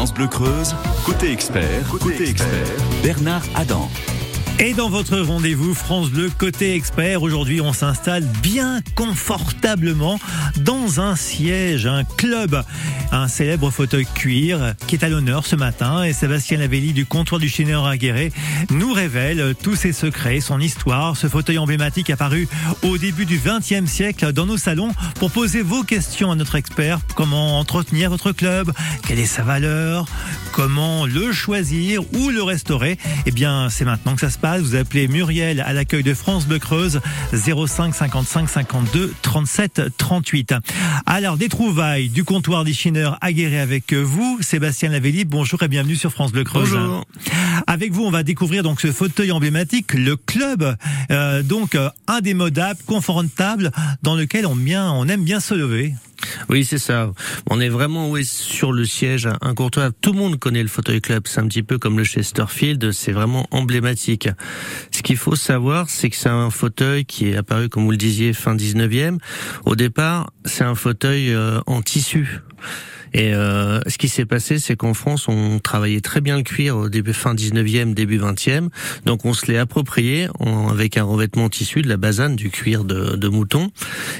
France Bleu Creuse, côté expert, côté, expert, Bernard Adam. Et dans votre rendez-vous France Bleu côté expert, aujourd'hui on s'installe bien confortablement dans un siège, un club, un célèbre fauteuil cuir qui est à l'honneur ce matin et Sébastien Lavelli du comptoir du Chineur Guéret nous révèle tous ses secrets, son histoire, ce fauteuil emblématique apparu au début du XXe siècle dans nos salons pour poser vos questions à notre expert. Comment entretenir votre club? Quelle est sa valeur? Comment le choisir ou le restaurer? Eh bien, c'est maintenant que ça se passe. Vous appelez Muriel à l'accueil de France Bleu Creuse 05 55 52 37 38. Alors des trouvailles du comptoir des chineurs aguerré avec vous, Sébastien Lavelli. Bonjour et bienvenue sur France Bleu Creuse. Bonjour. Avec vous, on va découvrir donc ce fauteuil emblématique, le club, euh, donc euh, indémodable, confortable, dans lequel on, bien, on aime bien se lever. Oui, c'est ça. On est vraiment oui, sur le siège incontournable. Tout le monde connaît le fauteuil club. C'est un petit peu comme le Chesterfield. C'est vraiment emblématique. Ce qu'il faut savoir, c'est que c'est un fauteuil qui est apparu, comme vous le disiez, fin 19e. Au départ, c'est un fauteuil euh, en tissu. Et euh, ce qui s'est passé, c'est qu'en France, on travaillait très bien le cuir au début fin 19e, début 20e. Donc on se l'est approprié avec un revêtement tissu de la basane, du cuir de, de mouton.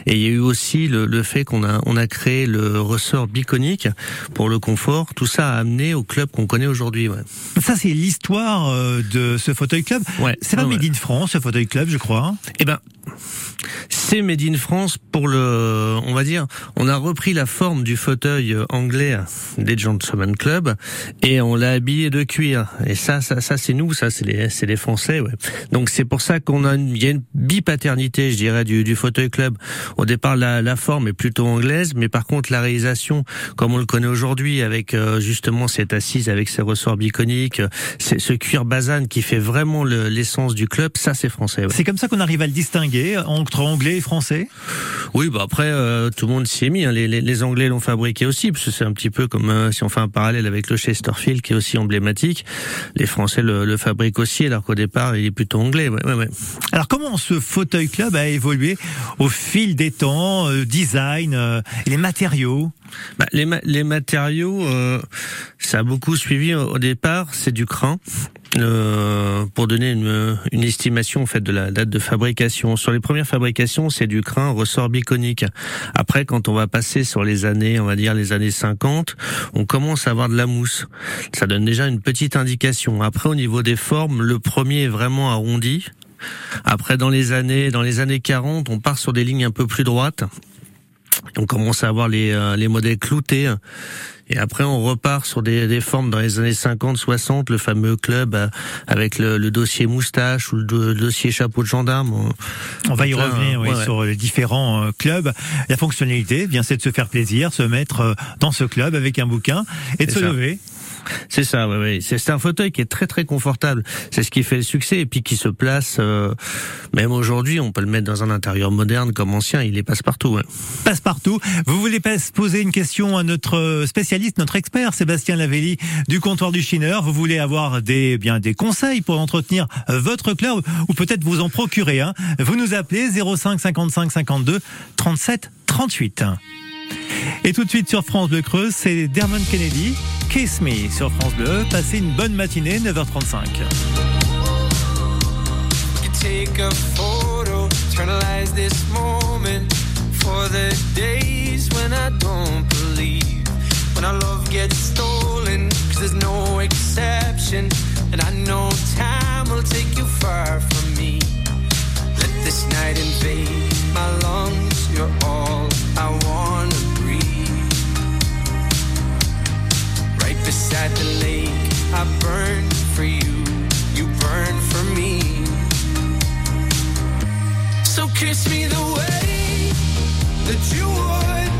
Et il y a eu aussi le, le fait qu'on a, on a créé le ressort biconique pour le confort. Tout ça a amené au club qu'on connaît aujourd'hui. Ouais. Ça, c'est l'histoire euh, de ce fauteuil club. Ouais. C'est pas Ouais, Made in France, ce fauteuil club, je crois. Eh ben, c'est Made in France pour le, on va dire, on a repris la forme du fauteuil anglais des Gentlemen Club et on l'a habillé de cuir. Et ça, ça, ça c'est nous, ça c'est les, c'est les Français, ouais. Donc c'est pour ça qu'on a, une, il y a une bipaternité, je dirais, du, du fauteuil club. Au départ, la, la forme est plutôt anglaise, mais par contre la réalisation, comme on le connaît aujourd'hui, avec euh, justement cette assise, avec ses ressorts biconiques, c'est ce cuir basane qui fait vraiment le- l'essence du club, ça c'est français. ouais. C'est comme ça qu'on arrive à le distinguer entre anglais et français? Oui, bah après euh, tout le monde s'y est mis. hein. Les, les, les Anglais l'ont fabriqué aussi, parce que c'est un petit peu comme euh, si on fait un parallèle avec le Chesterfield qui est aussi emblématique. Les Français le, le fabriquent aussi, alors qu'au départ il est plutôt anglais. Ouais, ouais, ouais. Alors comment ce fauteuil club a évolué au fil des temps, euh, design, les matériaux? Bah, les, ma- les matériaux, ça a beaucoup suivi au au départ. C'est du crin. Euh, pour donner une, une estimation en de la date de fabrication. Sur les premières fabrications, c'est du crin ressort biconique. Après, quand on va passer sur les années, on va dire les années 50, on commence à avoir de la mousse. Ça donne déjà une petite indication. Après, au niveau des formes, le premier est vraiment arrondi. Après, dans les années, dans les années 40, on part sur des lignes un peu plus droites. On commence à avoir les, euh, les modèles cloutés. Et après, on repart sur des, des formes dans les années 50, 60, le fameux club euh, avec le, le dossier moustache ou le, do- le dossier chapeau de gendarme. On- On va y là, revenir oui, ouais, ouais. sur les différents euh, clubs. La fonctionnalité, bien, c'est de se faire plaisir, se mettre euh, dans ce club avec un bouquin et de se ça. lever. C'est ça, ouais, ouais. C'est un fauteuil qui est très très confortable. C'est ce qui fait le succès et puis qui se place. euh, même aujourd'hui, on peut le mettre dans un intérieur moderne comme ancien. Il est passe partout. Ouais. Passe-partout. Vous voulez poser une question à notre euh, spécialiste, notre expert, Sébastien Lavelli du comptoir du Chineur. Vous voulez avoir des, bien, des conseils pour entretenir euh, votre club ou peut-être vous en procurer un? Vous nous appelez 05 55 52 37 38. Et tout de suite sur France Bleu Creuse, c'est Dermot Kennedy, Kiss Me sur France Bleu. Passez une bonne matinée, 9h35. could take a photo, eternalize this moment for the days when I don't believe, when our love gets stolen, cause there's no exception, and I know time will take you far from me. Let this night invade my lungs, you're all I wanna beside the lake, I burn for you, you burn for me. So kiss me the way that you would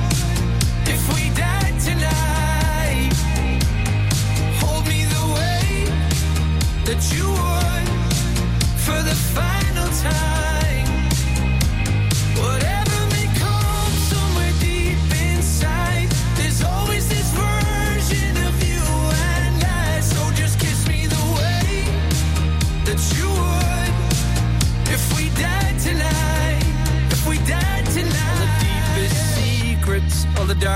if we died tonight. Hold me the way that you would for the final time.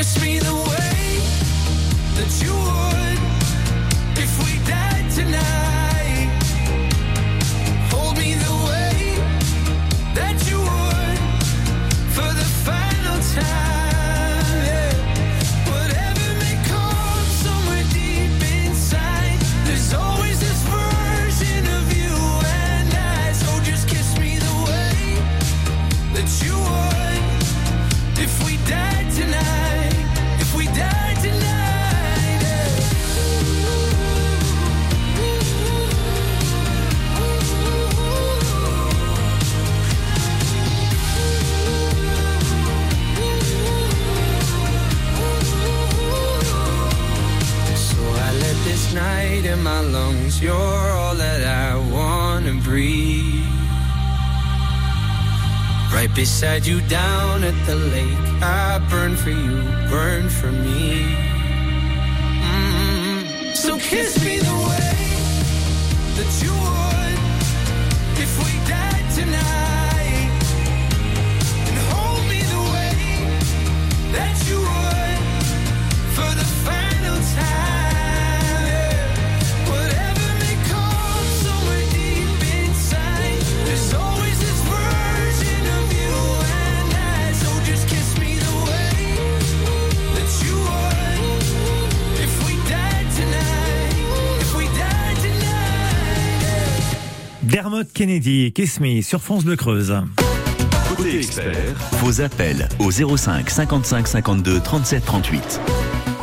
kiss me the way that you would. Mm-hmm. So kiss me Kennedy, Kiss Me sur France Bleu Creuse. Côté expert, vos appels au 05 55 52 37 38.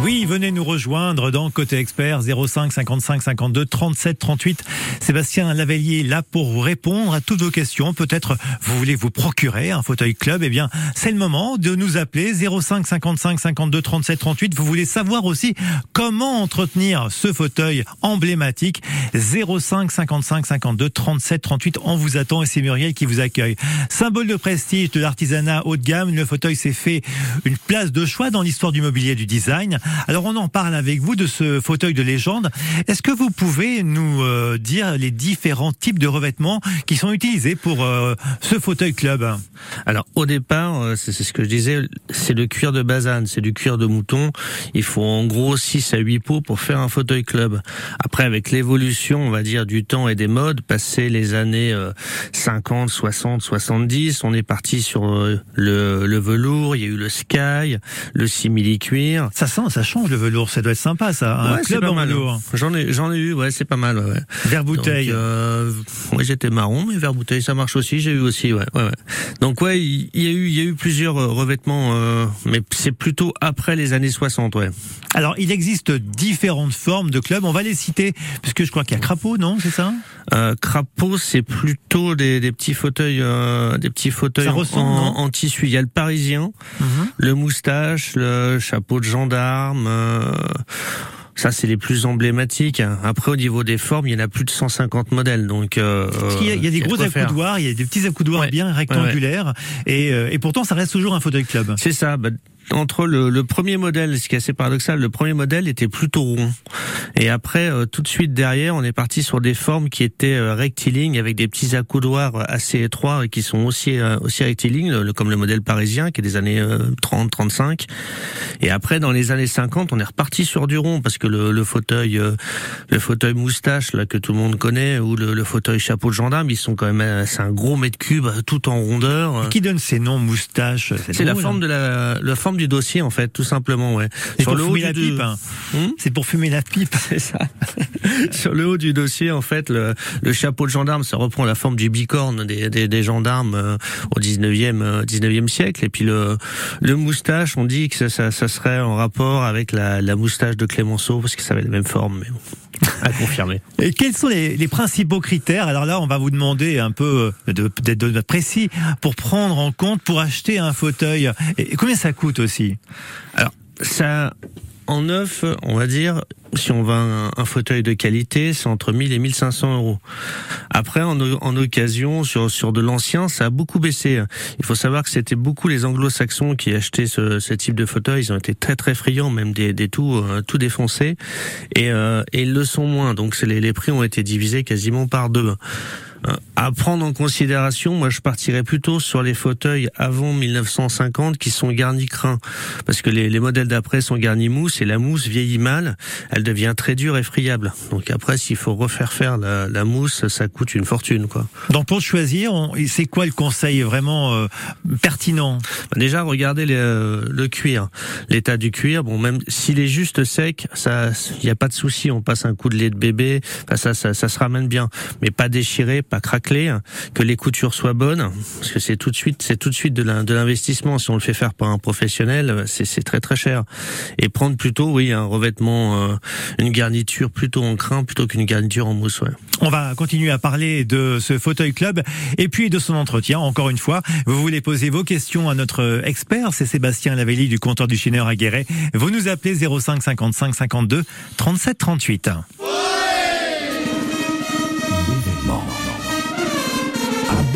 Oui, venez nous rejoindre dans Côté Expert 05 55 52 37 38. Sébastien Lavellier est là pour vous répondre à toutes vos questions. Peut-être vous voulez vous procurer un fauteuil club. Eh bien, c'est le moment de nous appeler 05 55 52 37 38. Vous voulez savoir aussi comment entretenir ce fauteuil emblématique 05 55 52 37 38. On vous attend et c'est Muriel qui vous accueille. Symbole de prestige de l'artisanat haut de gamme, le fauteuil s'est fait une place de choix dans l'histoire du mobilier du design. Alors on en parle avec vous de ce fauteuil de légende. Est-ce que vous pouvez nous euh, dire les différents types de revêtements qui sont utilisés pour euh, ce fauteuil club? Alors au départ, euh, c'est ce que je disais, c'est le cuir de basane, c'est du cuir de mouton. Il faut en gros 6 à 8 pots pour faire un fauteuil club. Après, avec l'évolution, on va dire, du temps et des modes, passé les années euh, 50, 60, 70, on est parti sur euh, le, le velours, il y a eu le sky, le simili-cuir. Ça sent, ça change le velours. Ça doit être sympa ça. Un Ouais, club pas en mal. velours. J'en ai, j'en ai eu, ouais, c'est pas mal, ouais. Vert bouteille. Euh, ouais, j'étais marron, mais vert bouteille, ça marche aussi. J'ai eu aussi, ouais, ouais, ouais. Donc ouais, il y a eu, il y a eu plusieurs euh, revêtements, euh, mais c'est plutôt après les années 60, ouais. Alors il existe différentes formes de clubs. On va les citer puisque je crois qu'il y a crapaud, non C'est ça? Euh, crapaud, c'est plutôt des, des petits fauteuils, euh, des petits fauteuils Ça en, tissu. Il y a le parisien, le moustache, le chapeau de gendarme. Euh, ça, c'est les plus emblématiques. Après, au niveau des formes, il y en a plus de 150 modèles. Donc, euh, y a, il y a des de gros accoudoirs, il y a des petits accoudoirs Ouais. bien rectangulaires, Et, euh, et pourtant ça reste toujours un fauteuil club. C'est ça. bah, entre le, le premier modèle, ce qui est assez paradoxal, le premier modèle était plutôt rond. Et après, euh, tout de suite derrière, on est parti sur des formes qui étaient euh, rectilignes avec des petits accoudoirs assez étroits et qui sont aussi euh, aussi rectilignes, le- comme le modèle parisien qui est des années 30, 35. Et après, dans les années 50, on est reparti sur du rond parce que le, le fauteuil, euh, le fauteuil moustache là que tout le monde connaît ou le, le fauteuil chapeau de gendarme, ils sont quand même, euh, c'est un gros mètre cube euh, tout en rondeur. Qui donne ces noms moustache? C'est la forme hein. de la, la forme du dossier en fait, tout simplement, ouais. Pour fumer la du- pipe. hein. Hmm C'est pour fumer la pipe. c'est ça. Sur le haut du dossier, en fait, le, le chapeau de gendarme, ça reprend la forme du bicorne des, des, des gendarmes euh, au 19e, euh, 19e siècle. Et puis le, le moustache, on dit que ça, ça, ça serait en rapport avec la, la moustache de Clémenceau, parce que ça avait la même forme, mais bon, à confirmer. Et quels sont les, les principaux critères? Alors là, on va vous demander un peu euh, de- d'être de, précis pour prendre en compte pour acheter un fauteuil. Et, et combien ça coûte aussi? Alors, ça, en neuf, on va dire, si on veut un, fauteuil de qualité, c'est entre 1000 et 1500 euros. Après, en, occasion, sur, de l'ancien, ça a beaucoup baissé. Il faut savoir que c'était beaucoup les anglo-saxons qui achetaient ce, type de fauteuil. Ils ont été très très friands, même des, des tout, euh, tout défoncés. Et, euh, et ils le sont moins. Donc les, les prix ont été divisés quasiment par deux. Euh, À prendre en considération, moi je partirais plutôt sur les fauteuils avant 1950 qui sont garnis crin, parce que les, les modèles d'après sont garnis mousse et la mousse vieillit mal, elle devient très dure et friable. Donc après, s'il faut refaire faire la, la mousse, ça coûte une fortune, quoi. Donc pour choisir, c'est quoi le conseil vraiment euh, pertinent? Bah, Déjà, regardez le, le cuir, l'état du cuir. Bon, même s'il est juste sec, ça, il n'y a pas de souci. On passe un coup de lait de bébé, ça, ça, ça se ramène bien, mais pas déchiré, pas craquelé, que les coutures soient bonnes, parce que c'est tout de suite, c'est tout de suite de l'investissement. Si on le fait faire par un professionnel, c'est très très cher. Et prendre plutôt, oui, un revêtement, euh, une garniture plutôt en crin plutôt qu'une garniture en mousse. On va continuer à parler de ce fauteuil club et puis de son entretien. Encore une fois, vous voulez poser vos questions à notre expert, c'est Sébastien Lavelli du compteur du Chineur à Guéret. Vous nous appelez 05 55 52 37 38.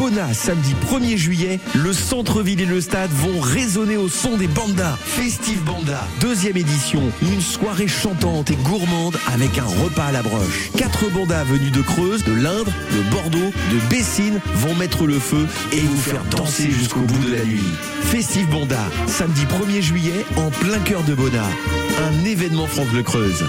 Bona, samedi 1er juillet, le centre-ville et le stade vont résonner au son des bandas. Festive Banda, deuxième édition, une soirée chantante et gourmande avec un repas à la broche. Quatre bandas venus de Creuse, de l'Indre, de Bordeaux, de Bessines vont mettre le feu et vous faire danser jusqu'au bout de la nuit. Festive Banda, samedi 1er juillet, en plein cœur de Bona. Un événement France Bleu Creuse.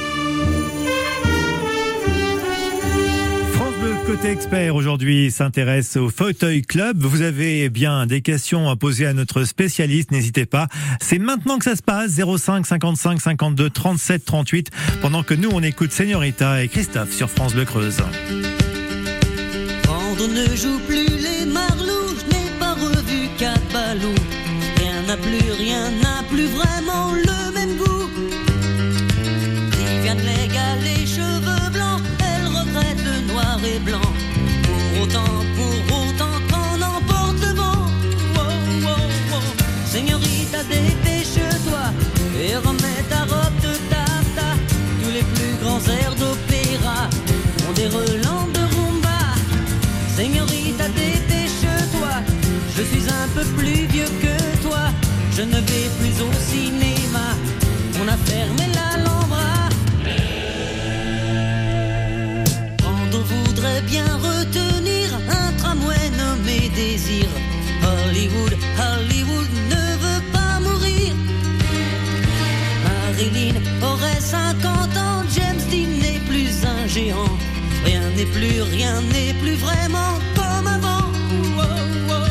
Côté expert aujourd'hui s'intéresse au fauteuil club. Vous avez bien des questions à poser à notre spécialiste, n'hésitez pas. C'est maintenant que ça se passe, 05 55 52 37 38, pendant que nous on écoute Señorita et Christophe sur France Bleu Creuse. Rien n'est plus, rien n'est plus vraiment comme avant. Oh, oh, oh.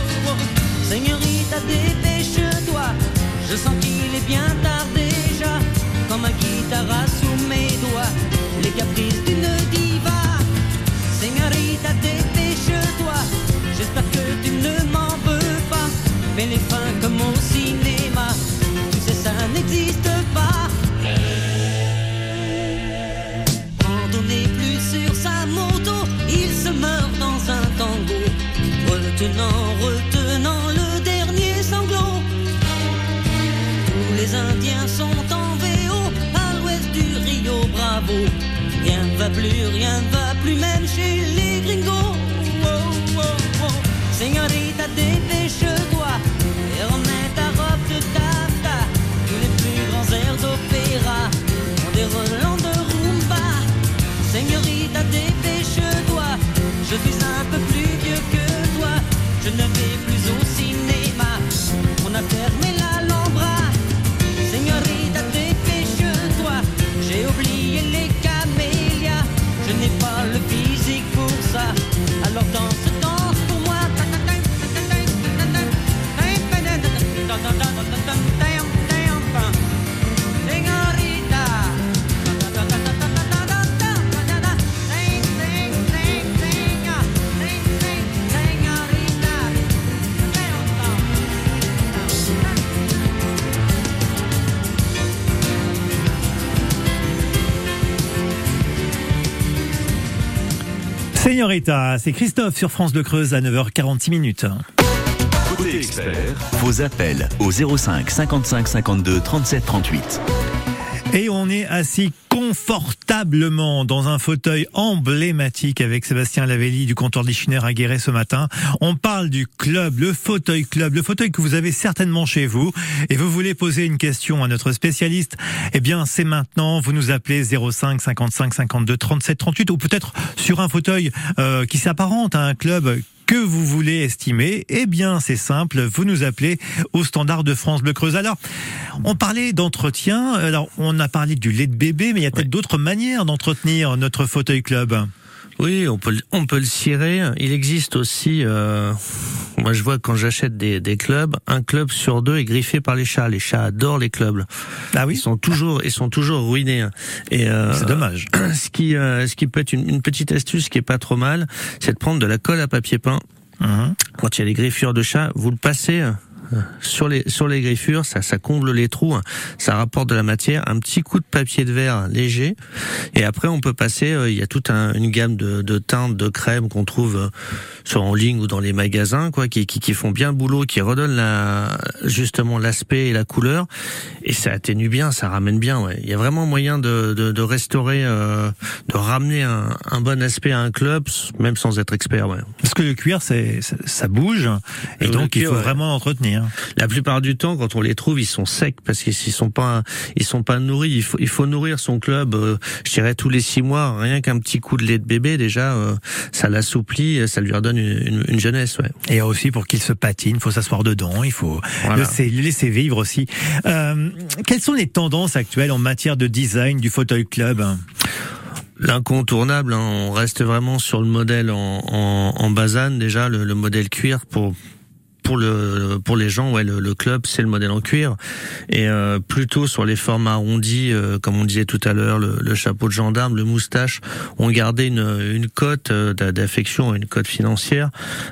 Rien ne va plus, rien ne va plus, même chez les gringos. Oh, oh, oh. Señorita, Señorita, c'est Christophe sur France de Creuse à 9h46 minutes. Côté expert, vos appels au 05 55 52 37 38. Et on est assis confortablement dans un fauteuil emblématique avec Sébastien Lavelli du comptoir des Chineurs à Guéret ce matin. On parle du club, le fauteuil club, le fauteuil que vous avez certainement chez vous et vous voulez poser une question à notre spécialiste? Eh bien, c'est maintenant. Vous nous appelez 05 55 52 37 38 ou peut-être sur un fauteuil euh, qui s'apparente à un club que vous voulez estimer, eh bien c'est simple, vous nous appelez au standard de France Bleu Creuse. Alors, on parlait d'entretien, alors on a parlé du lait de bébé, mais il y a peut-être d'autres manières d'entretenir notre fauteuil club. Oui, on peut, le- on peut le cirer. Il existe aussi, euh, moi je vois quand j'achète des, des clubs, un club sur deux est griffé par les chats. Les chats adorent les clubs. Ah Ils oui, sont toujours, ils sont toujours ruinés. Et euh, c'est dommage. ce qui, euh, ce qui peut être une, une petite astuce qui est pas trop mal, c'est de prendre de la colle à papier peint. Quand il y a les griffures de chat, vous le passez sur les sur les griffures, ça ça comble les trous, hein. ça rapporte de la matière, un petit coup de papier de verre léger, et après on peut passer. euh, Il y a toute un- une gamme de, de teintes, de crèmes qu'on trouve euh, sur en ligne ou dans les magasins, quoi, qui, qui, qui font bien le boulot, qui redonnent la justement l'aspect et la couleur, et ça atténue bien, ça ramène bien. Ouais. Il y a vraiment moyen de de, de restaurer, euh, de ramener un, un bon aspect à un club, même sans être expert. Ouais. Parce que le cuir, c'est ça, ça bouge, et donc il faut ouais. vraiment l'entretenir. La plupart du temps, quand on les trouve, ils sont secs parce qu'ils ils sont pas, ils sont pas nourris. Il faut, il faut nourrir son club. euh, je dirais tous les six mois, rien qu'un petit coup de lait de bébé déjà, euh, ça l'assouplit, ça lui redonne une, une- une jeunesse. Ouais. Et aussi pour qu'il se patine, il faut s'asseoir dedans, il faut Voilà. le laisser, le laisser vivre aussi. Euh, quelles sont les tendances actuelles en matière de design du fauteuil club L'incontournable, hein, on reste vraiment sur le modèle en, en, en basane déjà, le, le modèle cuir pour pour le pour les gens, ouais, le, le club c'est le modèle en cuir et euh, plutôt sur les formes arrondies, euh, comme on disait tout à l'heure, le, le chapeau de gendarme, le moustache, ont gardé une une cote euh, d'a- d'affection, une cote financière.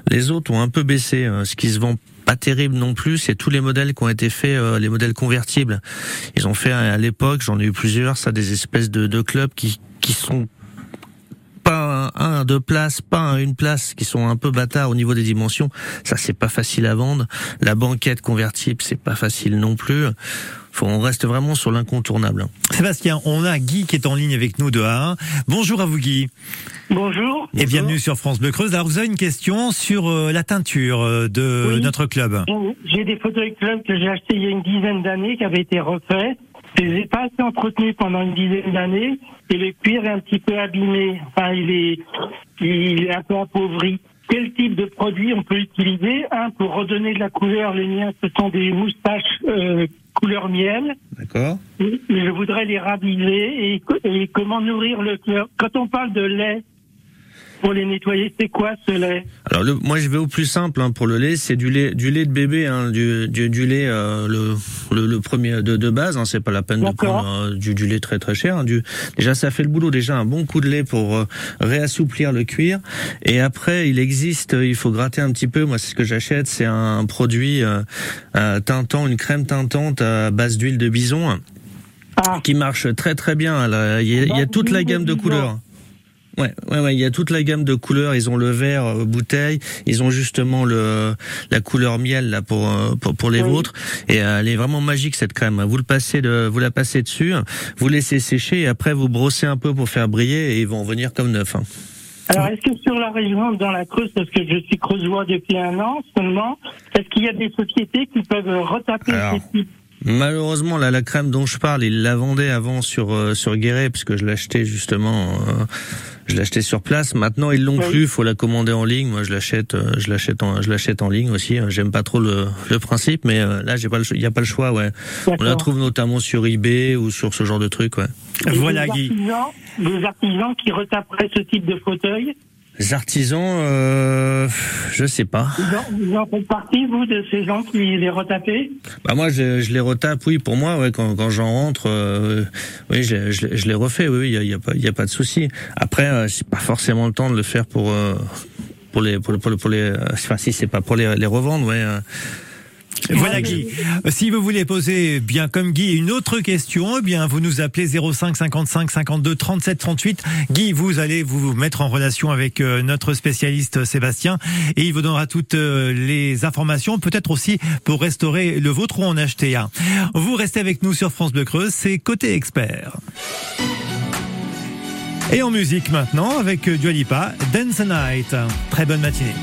Les autres ont un peu baissé, hein, ce qui se vend pas terrible non plus, c'est tous les modèles qui ont été faits, euh, les modèles convertibles. Ils ont fait à l'époque, j'en ai eu plusieurs, ça des espèces de, de clubs qui qui sont un, deux places, pas un une place, qui sont un peu bâtards au niveau des dimensions. Ça, c'est pas facile à vendre. La banquette convertible, c'est pas facile non plus. Faut, on reste vraiment sur l'incontournable. Sébastien, on a Guy qui est en ligne avec nous de A1. Bonjour à vous Guy Bonjour. et bienvenue sur France Bleu Creuse. Alors vous avez une question sur euh, la teinture euh, de Oui. notre club. J'ai des fauteuils club que j'ai achetés il y a une dizaine d'années qui avaient été refaits. Je les ai pas assez entretenus pendant une dizaine d'années et le cuir est un petit peu abîmé. Enfin, il est, il est un peu appauvri. Quel type de produit on peut utiliser? Un, pour redonner de la couleur, les miens, ce sont des moustaches euh, couleur miel. D'accord. Je voudrais les raviver et, et comment nourrir le cœur. Quand on parle de lait pour les nettoyer, c'est quoi ce lait Alors le, moi je vais au plus simple hein, pour le lait, c'est du lait, du lait de bébé, hein, du, du, du lait euh, le, le, le premier de, de base. Hein, c'est pas la peine de prendre euh, du, du lait très très cher. hein, du, déjà ça fait le boulot. Déjà un bon coup de lait pour euh, réassouplir le cuir. Et après il existe, euh, il faut gratter un petit peu. Moi c'est ce que j'achète, c'est un produit teintant, une crème teintante à base d'huile de bison Ah, qui marche très très bien. Il y a, il y a toute la gamme de couleurs. Ouais, ouais, ouais, il y a toute la gamme de couleurs. Ils ont le vert euh, bouteille, ils ont justement le la couleur miel là pour euh, pour, pour les Oui. vôtres. Et euh, elle est vraiment magique cette crème. Vous le passez de, vous la passez dessus, vous laissez sécher et après vous brossez un peu pour faire briller et ils vont venir comme neuf. hein. Alors, est-ce que sur la région, dans la Creuse, parce que je suis creusois depuis un an seulement, est-ce qu'il y a des sociétés qui peuvent retaper Alors, ces types Malheureusement, là, la crème dont je parle, ils la vendaient avant sur euh, sur Guéret, puisque je l'achetais justement, euh, je l'achetais sur place. Maintenant, ils l'ont Oui. plus, faut la commander en ligne. Moi, je l'achète, euh, je l'achète en, je l'achète en ligne aussi. J'aime pas trop le, le principe, mais euh, là, j'ai pas, il y a pas le choix, ouais. On la trouve notamment sur eBay ou sur ce genre de truc, ouais. Et Voilà des Guy. artisans, des artisans qui retaperaient ce type de fauteuil Les artisans, euh, je sais pas. vous en, faites partie, vous, de ces gens qui les retapent Bah moi, je, je les retape, oui, pour moi, ouais, quand, quand j'en rentre, euh, oui, je, je, je les refais, oui, oui, il y a, y a pas, y a pas de souci. Après, euh, c'est pas forcément le temps de le faire pour euh, pour les pour, pour, pour les, euh, enfin si c'est pas pour les, les revendre, ouais. Voilà Guy. Euh, Si vous voulez poser, bien comme Guy, une autre question, eh bien vous nous appelez 05 55 52 37 38. Guy, vous allez vous mettre en relation avec euh, notre spécialiste euh, Sébastien et il vous donnera toutes les informations, peut-être aussi pour restaurer le vôtre ou en acheter un. Vous restez avec nous sur France Bleu Creuse, c'est côté expert. Et en musique maintenant avec euh, Dua Lipa, Dance the Night. Très bonne matinée.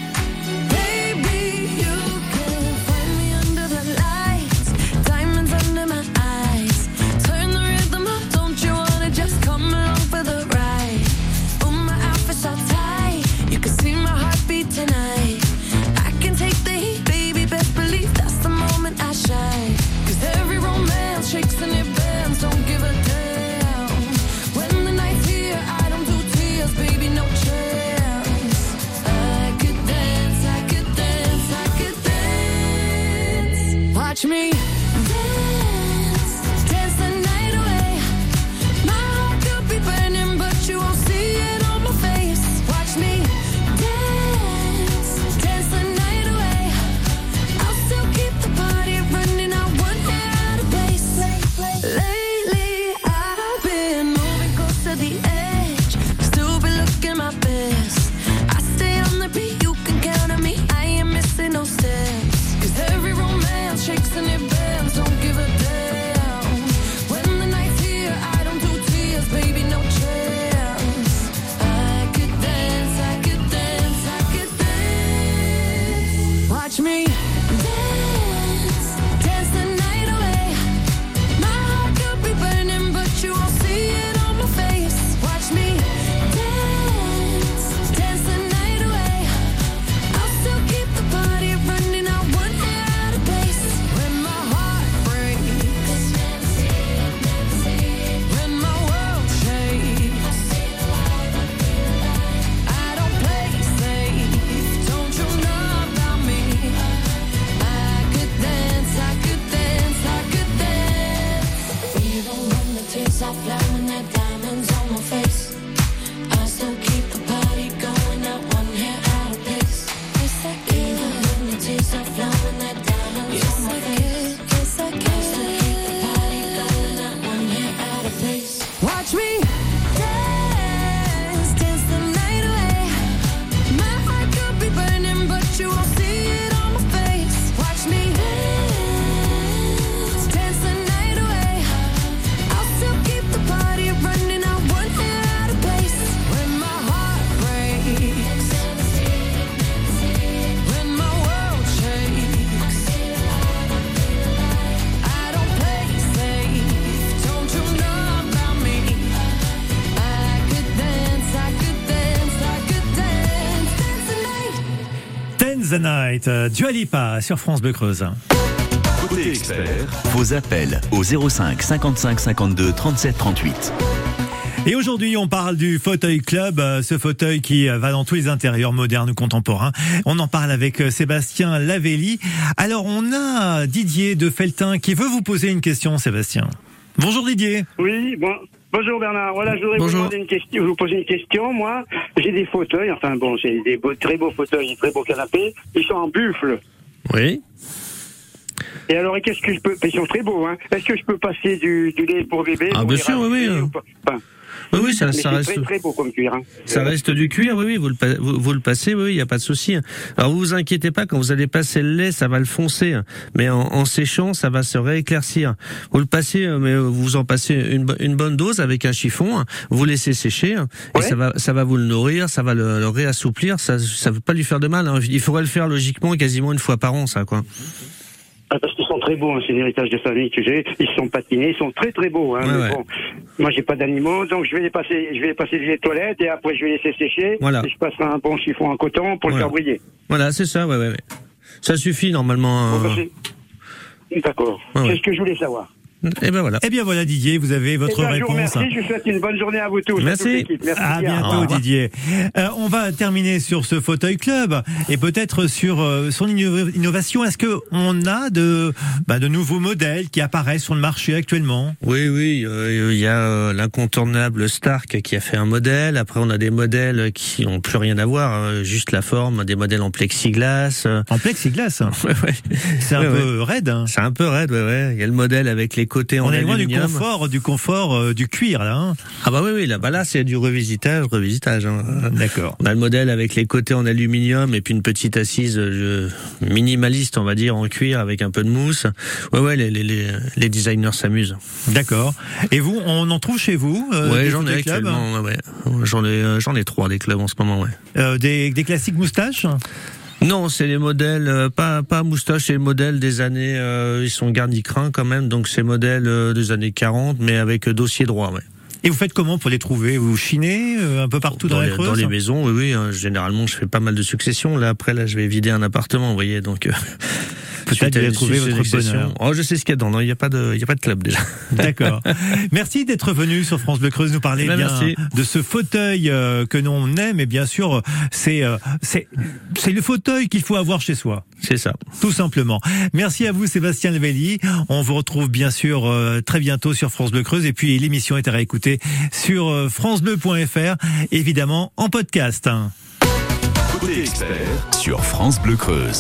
The Night, euh, Dua Lipa sur France Bleu Creuse. Côté expert, vos appels au 05 55 52 37 38. Et aujourd'hui, on parle du fauteuil club, euh, ce fauteuil qui euh, va dans tous les intérieurs modernes ou contemporains. On en parle avec Sébastien Lavelli. Alors, on a Didier de Feltin qui veut vous poser une question, Sébastien. Bonjour Didier. Oui, bon, bonjour Bernard. Voilà, je voudrais vous, demander une question, vous poser une question. Moi, j'ai des fauteuils, enfin bon, j'ai des beaux, très beaux fauteuils, des très beaux canapés. Ils sont en buffle. Oui. Et alors, qu'est-ce que je peux Ils sont très beaux, hein. Est-ce que je peux passer du, du lait pour bébé Ah, bien sûr, oui, oui. ou pas? Enfin, Oui, oui, ça, ça reste. très très beau comme cuir. Hein. Ça reste du cuir, oui, oui, vous le, pa- vous, vous le passez, oui, il n'y a pas de souci. Alors vous vous inquiétez pas, quand vous allez passer le lait, ça va le foncer, mais en, en séchant, ça va se rééclaircir. Vous le passez, euh, mais vous en passez une, bo- une bonne dose avec un chiffon, vous laissez sécher, et Ouais. ça va, ça va vous le nourrir, ça va le, le réassouplir, ça, ça veut pas lui faire de mal. hein. Il faudrait le faire logiquement quasiment une fois par an, ça, quoi. Ah, parce qu'ils sont très beaux, hein, c'est l'héritage de famille que j'ai. Ils sont patinés, ils sont très très beaux. Hein, Ouais, mais ouais. bon, moi j'ai pas d'animaux, donc je vais les passer, je vais les passer du lait de toilette et après je vais les laisser sécher. Voilà. Et je passerai un bon chiffon en coton pour Voilà. le faire briller. Voilà, c'est ça, ouais, ouais, ouais. Ça suffit normalement. Bon, euh, c'est- D'accord. C'est ce que je voulais savoir. Et ben voilà. Eh bien voilà Didier, vous avez votre Eh ben, Je vous réponse. remercie, je vous souhaite une bonne journée à vous tous. à Merci. l'équipe. Merci À bientôt. Didier. Euh, on va terminer sur ce fauteuil club et peut-être sur euh, son inno- innovation. Est-ce que on a de bah, de nouveaux modèles qui apparaissent sur le marché actuellement? Oui, oui, euh, il y a euh, l'incontournable Stark qui a fait un modèle. Après, on a des modèles qui ont plus rien à voir, hein, juste la forme, des modèles en plexiglas. En plexiglas. Ouais, ouais. C'est un Ouais, peu raide. hein. C'est un peu raide, ouais, ouais. Il y a le modèle avec les côtés en On est loin du confort, du confort euh, du cuir là. hein. Ah bah oui, oui, là, bah là, c'est du revisitage, revisitage. hein. D'accord. On a le modèle avec les côtés en aluminium et puis une petite assise euh, minimaliste, on va dire, en cuir avec un peu de mousse. Ouais, ouais, les, les, les, les designers s'amusent. D'accord. Et vous, on en trouve chez vous euh, ouais, j'en ai actuellement. Ouais, ouais. J'en ai, euh, j'en ai trois des clubs en ce moment. Ouais. Euh, des, des classiques moustaches? Non, c'est les modèles, euh, pas pas moustache, c'est les modèles des années, euh, ils sont garnis crin quand même, donc c'est modèles euh, des années 40, mais avec dossier droit, ouais. Et vous faites comment pour les trouver? Vous chinez euh, un peu partout dans, dans, la Creuse? dans les maisons, oui, oui. hein, généralement, je fais pas mal de successions. Là, après, là, je vais vider un appartement, vous voyez, donc. euh, Peut-être suite à votre bonheur. Oh, je sais ce qu'il y a dedans. Non, il n'y a pas de, il y a pas de club déjà. D'accord. Merci d'être venu sur France Bleu Creuse nous parler Eh ben, bien merci. de ce fauteuil euh, que l'on aime et bien sûr c'est euh, c'est c'est le fauteuil qu'il faut avoir chez soi. C'est ça. Tout simplement. Merci à vous Sébastien Levelli. On vous retrouve bien sûr euh, très bientôt sur France Bleu Creuse et puis l'émission est à réécouter sur francebleu.fr évidemment en podcast. Côté expert sur France Bleu Creuse.